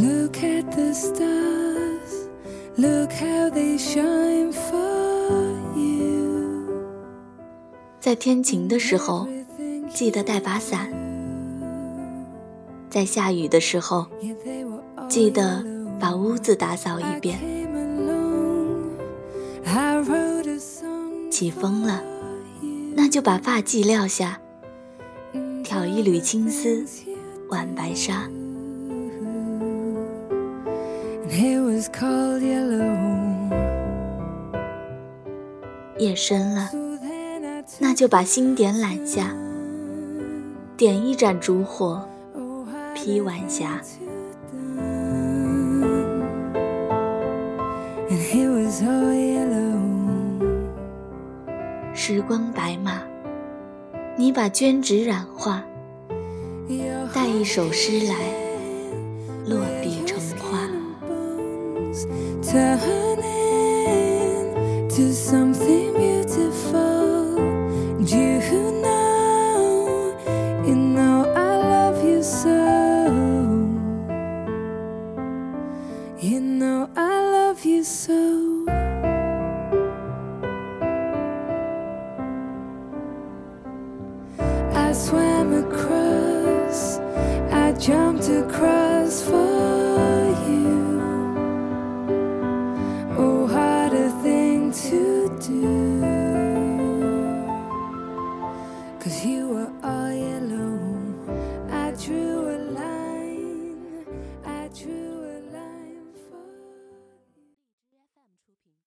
Look at the stars, look how they shine for you. 在天晴的时候，记得带把伞；在下雨的时候，记得把屋子打扫一遍。起风了，那就把发髻撂下，挑一缕青丝挽白纱。夜深了，那就把星点揽下，点一盏烛火，披晚霞。时光白马，你把绢纸染画，带一首诗来，turning to something beautiful. You who know, you know I love you so. You know I love you so. I swam across, I jumped across. do. Cause you were all.